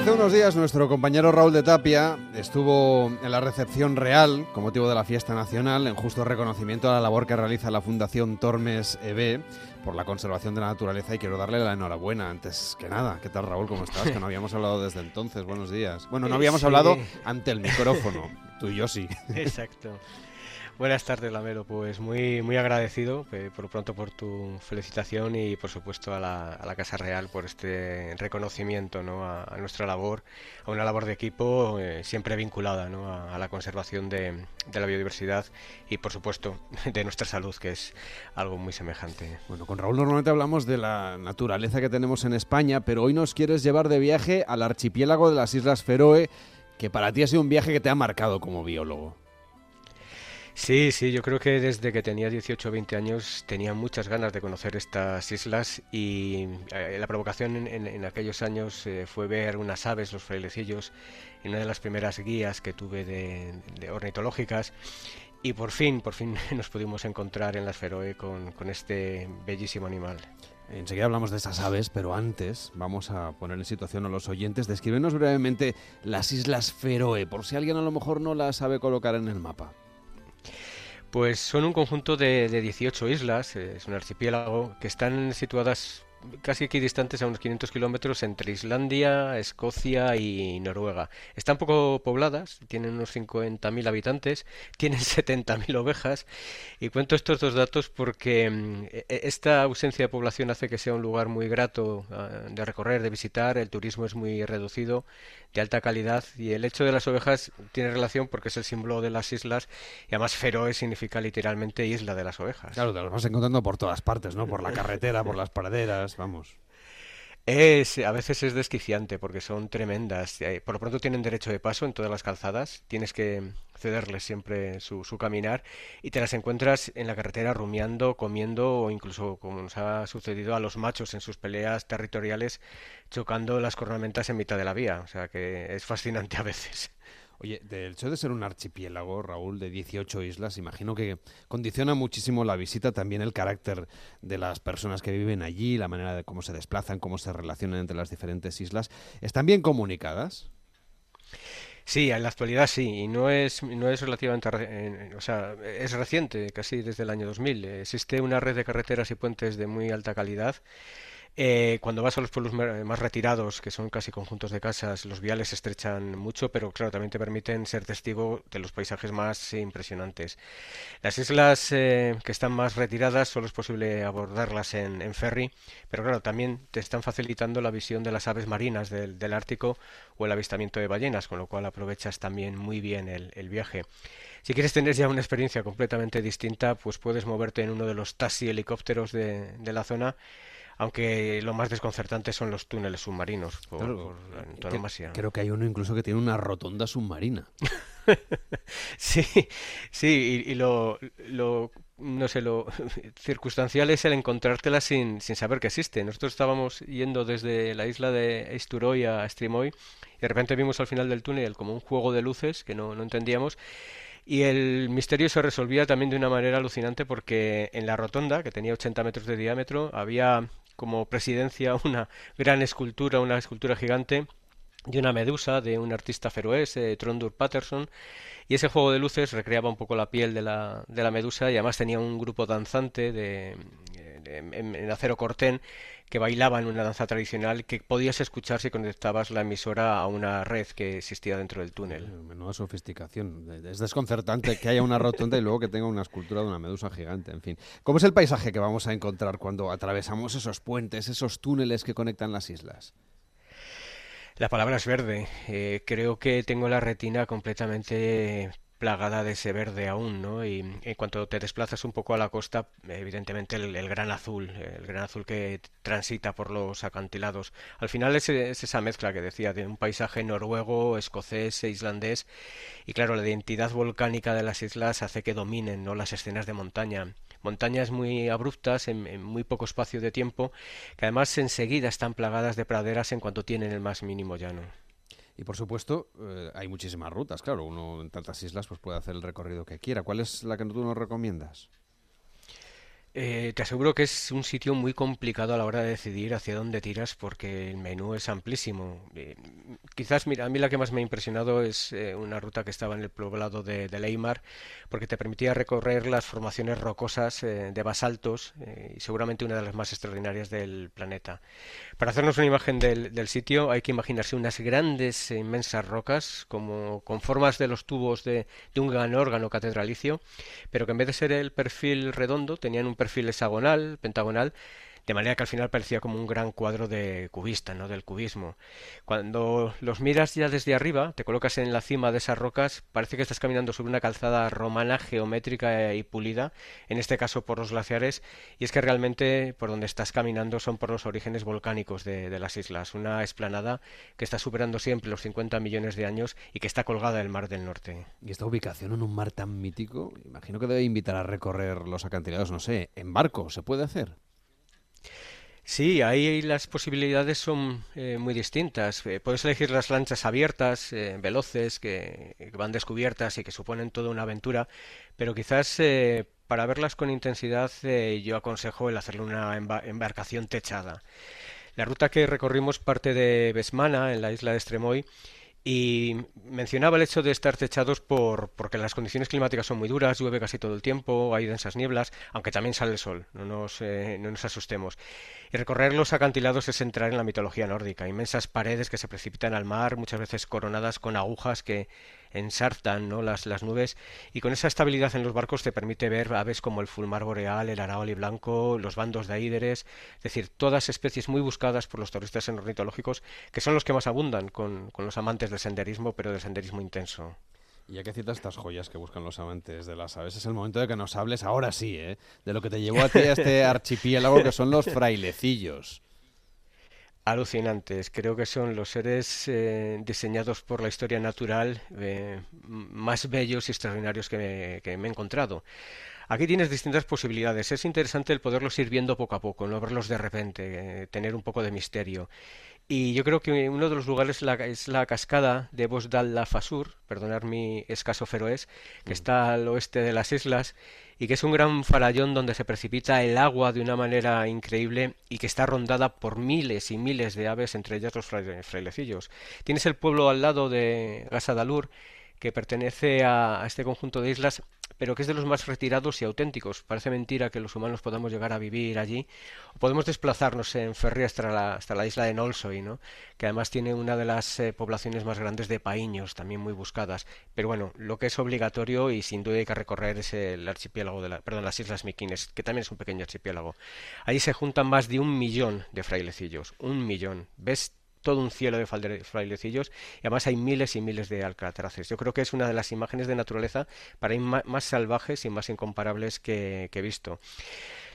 Hace unos días nuestro compañero Raúl de Tapia estuvo en la recepción real con motivo de la fiesta nacional en justo reconocimiento a la labor que realiza la Fundación Tormes EB por la conservación de la naturaleza y quiero darle la enhorabuena antes que nada. ¿Qué tal Raúl? ¿Cómo estás? Que no habíamos hablado desde entonces. Buenos días. Bueno, no habíamos hablado ante el micrófono. Tú y yo sí. Exacto. Buenas tardes, Lamelo. Pues muy, muy agradecido eh, por pronto por tu felicitación y por supuesto a la, a la Casa Real por este reconocimiento ¿no? a, a, nuestra labor, a una labor de equipo eh, siempre vinculada ¿no? a, a, la conservación de, de, la biodiversidad y por supuesto de nuestra salud, que es algo muy semejante. Bueno, con Raúl normalmente hablamos de la naturaleza que tenemos en España, pero hoy nos quieres llevar de viaje al archipiélago de las Islas Feroe, que para ti ha sido un viaje que te ha marcado como biólogo. Sí, sí, yo creo que desde que tenía 18 o 20 años tenía muchas ganas de conocer estas islas y eh, la provocación en, aquellos años eh, fue ver unas aves, los frailecillos, en una de las primeras guías que tuve de, ornitológicas y por fin, por fin nos pudimos encontrar en las Feroe con, este bellísimo animal. Enseguida hablamos de estas aves, pero antes vamos a poner en situación a los oyentes. Descríbenos brevemente las Islas Feroe, por si alguien a lo mejor no las sabe colocar en el mapa. Pues son un conjunto de, de 18 islas, es un archipiélago, que están situadas casi equidistantes a unos 500 kilómetros entre Islandia, Escocia y Noruega. Están poco pobladas, tienen unos 50.000 habitantes, tienen 70.000 ovejas y cuento estos dos datos porque mm, e, esta ausencia de población hace que sea un lugar muy grato uh, de recorrer, de visitar, el turismo es muy reducido, de alta calidad y el hecho de las ovejas tiene relación porque es el símbolo de las islas y además Feroe significa literalmente isla de las ovejas. Claro, te las vas encontrando por todas partes, ¿no? Por la carretera, por las praderas, vamos. Es, a veces es desquiciante porque son tremendas. Eh, por lo pronto tienen derecho de paso en todas las calzadas. Tienes que cederles siempre su, su, caminar y te las encuentras en la carretera rumiando, comiendo o incluso, como nos ha sucedido a los machos en sus peleas territoriales, chocando las cornamentas en mitad de la vía. O sea que es fascinante a veces. Oye, del hecho de ser un archipiélago, Raúl, de 18 islas, imagino que condiciona muchísimo la visita, también el carácter de las personas que viven allí, la manera de cómo se desplazan, cómo se relacionan entre las diferentes islas. ¿Están bien comunicadas? Sí, en la actualidad sí, y no es, no es relativamente, eh, o sea, es reciente, casi desde el año 2000. Existe una red de carreteras y puentes de muy alta calidad eh, cuando vas a los pueblos más retirados, que son casi conjuntos de casas, los viales se estrechan mucho, pero claro, también te permiten ser testigo de los paisajes más impresionantes. Las islas eh, que están más retiradas solo es posible abordarlas en, ferry, pero claro, también te están facilitando la visión de las aves marinas del, Ártico o el avistamiento de ballenas, con lo cual aprovechas también muy bien el, viaje. Si quieres tener ya una experiencia completamente distinta, pues puedes moverte en uno de los taxi helicópteros de la zona aunque lo más desconcertante son los túneles submarinos por, claro, por antonomasia. Creo que hay uno incluso que tiene una rotonda submarina. sí, sí, y, y lo, lo, no sé, lo circunstancial es el encontrártela sin, sin saber que existe. Nosotros estábamos yendo desde la isla de Esturoy a Strimoy y de repente vimos al final del túnel como un juego de luces que no, no entendíamos y el misterio se resolvía también de una manera alucinante porque en la rotonda, que tenía 80 metros de diámetro, había como presidencia una gran escultura, una escultura gigante de una medusa de un artista feroés, eh, Trondur Patterson, y ese juego de luces recreaba un poco la piel de la, de la medusa y además tenía un grupo danzante de, de, en, en, acero cortén que bailaba en una danza tradicional que podías escuchar si conectabas la emisora a una red que existía dentro del túnel. Menuda sofisticación. Es desconcertante que haya una rotonda y luego que tenga una escultura de una medusa gigante. En fin, ¿cómo es el paisaje que vamos a encontrar cuando atravesamos esos puentes, esos túneles que conectan las islas? La palabra es verde. Eh, creo que tengo la retina completamente plagada de ese verde aún, ¿no? Y en cuanto te desplazas un poco a la costa, evidentemente el, gran azul, el gran azul que transita por los acantilados. Al final es, es, esa mezcla que decía de un paisaje noruego, escocés e islandés. Y claro, la identidad volcánica de las islas hace que dominen, ¿no? Las escenas de montaña montañas muy abruptas en, en, muy poco espacio de tiempo, que además enseguida están plagadas de praderas en cuanto tienen el más mínimo llano. Y por supuesto, eh, hay muchísimas rutas, claro, uno en tantas islas pues puede hacer el recorrido que quiera. ¿Cuál es la que tú nos recomiendas? Eh, te aseguro que es un sitio muy complicado a la hora de decidir hacia dónde tiras porque el menú es amplísimo. Eh, quizás, mira, a mí la que más me ha impresionado es eh, una ruta que estaba en el poblado de, de Leimar porque te permitía recorrer las formaciones rocosas de basaltos y seguramente una de las más extraordinarias del planeta. Para hacernos una imagen del, sitio hay que imaginarse unas grandes e inmensas rocas como con formas de los tubos de, de un gran órgano catedralicio, pero que en vez de ser el perfil redondo tenían un perfil hexagonal, pentagonal, de manera que al final parecía como un gran cuadro de cubista, ¿no? del cubismo. Cuando los miras ya desde arriba, te colocas en la cima de esas rocas, parece que estás caminando sobre una calzada romana geométrica y pulida, en este caso por los glaciares, y es que realmente por donde estás caminando son por los orígenes volcánicos de, de las islas, una esplanada que está superando siempre los 50 millones de años y que está colgada del Mar del Norte. Y esta ubicación en un mar tan mítico, imagino que debe invitar a recorrer los acantilados, no sé, en barco, ¿se puede hacer? Sí, ahí las posibilidades son eh, muy distintas. Eh, puedes elegir las lanchas abiertas, eh, veloces, que, van descubiertas y que suponen toda una aventura, pero quizás eh, para verlas con intensidad eh, yo aconsejo el hacerle una emba embarcación techada. La ruta que recorrimos parte de Besmana, en la isla de Estremoy, y mencionaba el hecho de estar techados por, porque las condiciones climáticas son muy duras, llueve casi todo el tiempo, hay densas nieblas, aunque también sale el sol, no nos, eh, no nos asustemos. Y recorrer los acantilados es entrar en la mitología nórdica, inmensas paredes que se precipitan al mar, muchas veces coronadas con agujas que ensartan ¿no? las, las nubes y con esa estabilidad en los barcos te permite ver aves como el fulmar boreal, el araoli blanco, los bandos de aíderes, es decir, todas especies muy buscadas por los turistas ornitológicos que son los que más abundan con, con los amantes del senderismo, pero del senderismo intenso. Y ya que citas estas joyas que buscan los amantes de las aves, es el momento de que nos hables, ahora sí, ¿eh? de lo que te llevó a ti a este archipiélago que son los frailecillos alucinantes. Creo que son los seres eh, diseñados por la historia natural eh, más bellos y extraordinarios que me, he encontrado. Aquí tienes distintas posibilidades. Es interesante el poderlos ir viendo poco a poco, no verlos de repente, eh, tener un poco de misterio. Y yo creo que uno de los lugares la, es la cascada de Bosdal la Fasur, perdonar mi escaso feroés, que está al oeste de las islas y que es un gran farallón donde se precipita el agua de una manera increíble y que está rondada por miles y miles de aves, entre ellas los frailecillos. Tienes el pueblo al lado de Gasadalur, que pertenece a, este conjunto de islas pero que es de los más retirados y auténticos. Parece mentira que los humanos podamos llegar a vivir allí. O podemos desplazarnos en ferry hasta la, hasta la isla de Nolsoy, ¿no? que además tiene una de las eh, poblaciones más grandes de paíños, también muy buscadas. Pero bueno, lo que es obligatorio y sin duda hay que recorrer es el archipiélago de la, perdón, las Islas Miquines, que también es un pequeño archipiélago. Allí se juntan más de un millón de frailecillos, un millón. ¿Ves todo un cielo de frailecillos y además hay miles y miles de alcatraces. Yo creo que es una de las imágenes de naturaleza para ir más salvajes y más incomparables que, que he visto.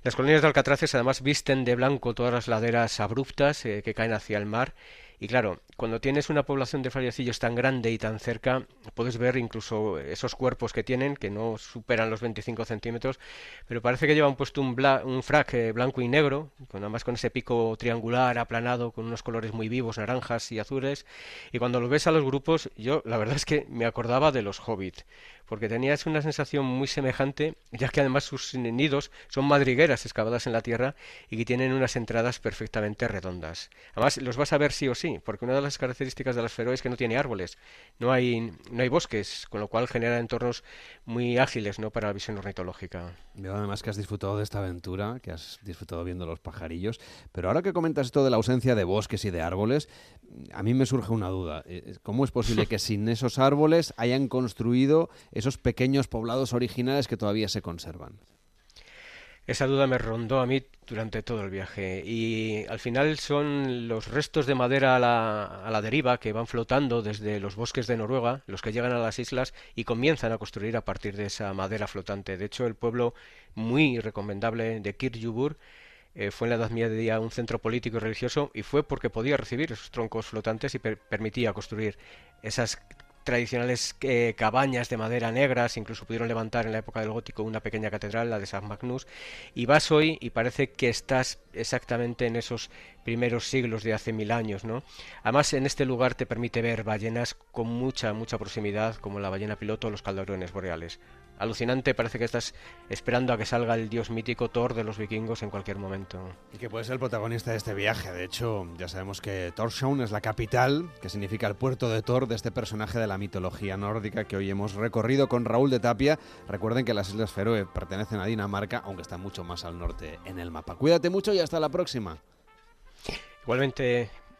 Las colonias de alcatraces además visten de blanco todas las laderas abruptas eh, que caen hacia el mar y claro, cuando tienes una población de frailecillos tan grande y tan cerca, puedes ver incluso esos cuerpos que tienen, que no superan los 25 centímetros, pero parece que llevan puesto un, un frac eh, blanco y negro, con, además con ese pico triangular aplanado, con unos colores muy vivos, naranjas y azules, y cuando lo ves a los grupos, yo la verdad es que me acordaba de los hobbits porque tenías una sensación muy semejante, ya que además sus nidos son madrigueras excavadas en la tierra y que tienen unas entradas perfectamente redondas. Además, los vas a ver sí o sí, porque una de las características de las feroe es que no tiene árboles, no hay, no hay bosques, con lo cual genera entornos muy ágiles ¿no? para la visión ornitológica. Veo además que has disfrutado de esta aventura, que has disfrutado viendo los pajarillos, pero ahora que comentas esto de la ausencia de bosques y de árboles, a mí me surge una duda. Eh, ¿Cómo es posible que sin esos árboles hayan construido esos pequeños poblados originales que todavía se conservan? Esa duda me rondó a mí durante todo el viaje y al final son los restos de madera a la, deriva que van flotando desde los bosques de Noruega, los que llegan a las islas y comienzan a construir a partir de esa madera flotante. De hecho, el pueblo muy recomendable de Kirjubur eh, fue en la Edad Media un centro político y religioso y fue porque podía recibir esos troncos flotantes y per permitía construir esas tradicionales eh, cabañas de madera negras, incluso pudieron levantar en la época del gótico una pequeña catedral, la de San Magnus, y vas hoy y parece que estás exactamente en esos primeros siglos de hace mil años, ¿no? Además, en este lugar te permite ver ballenas con mucha, mucha proximidad, como la ballena piloto o los calderones boreales. Alucinante, parece que estás esperando a que salga el dios mítico Thor de los vikingos en cualquier momento. Y que puede ser el protagonista de este viaje. De hecho, ya sabemos que Torshavn es la capital, que significa el puerto de Thor, de este personaje de la mitología nórdica que hoy hemos recorrido con Raúl de Tapia. Recuerden que las Islas Feroe pertenecen a Dinamarca, aunque están mucho más al norte en el mapa. Cuídate mucho y hasta la próxima. Igualmente,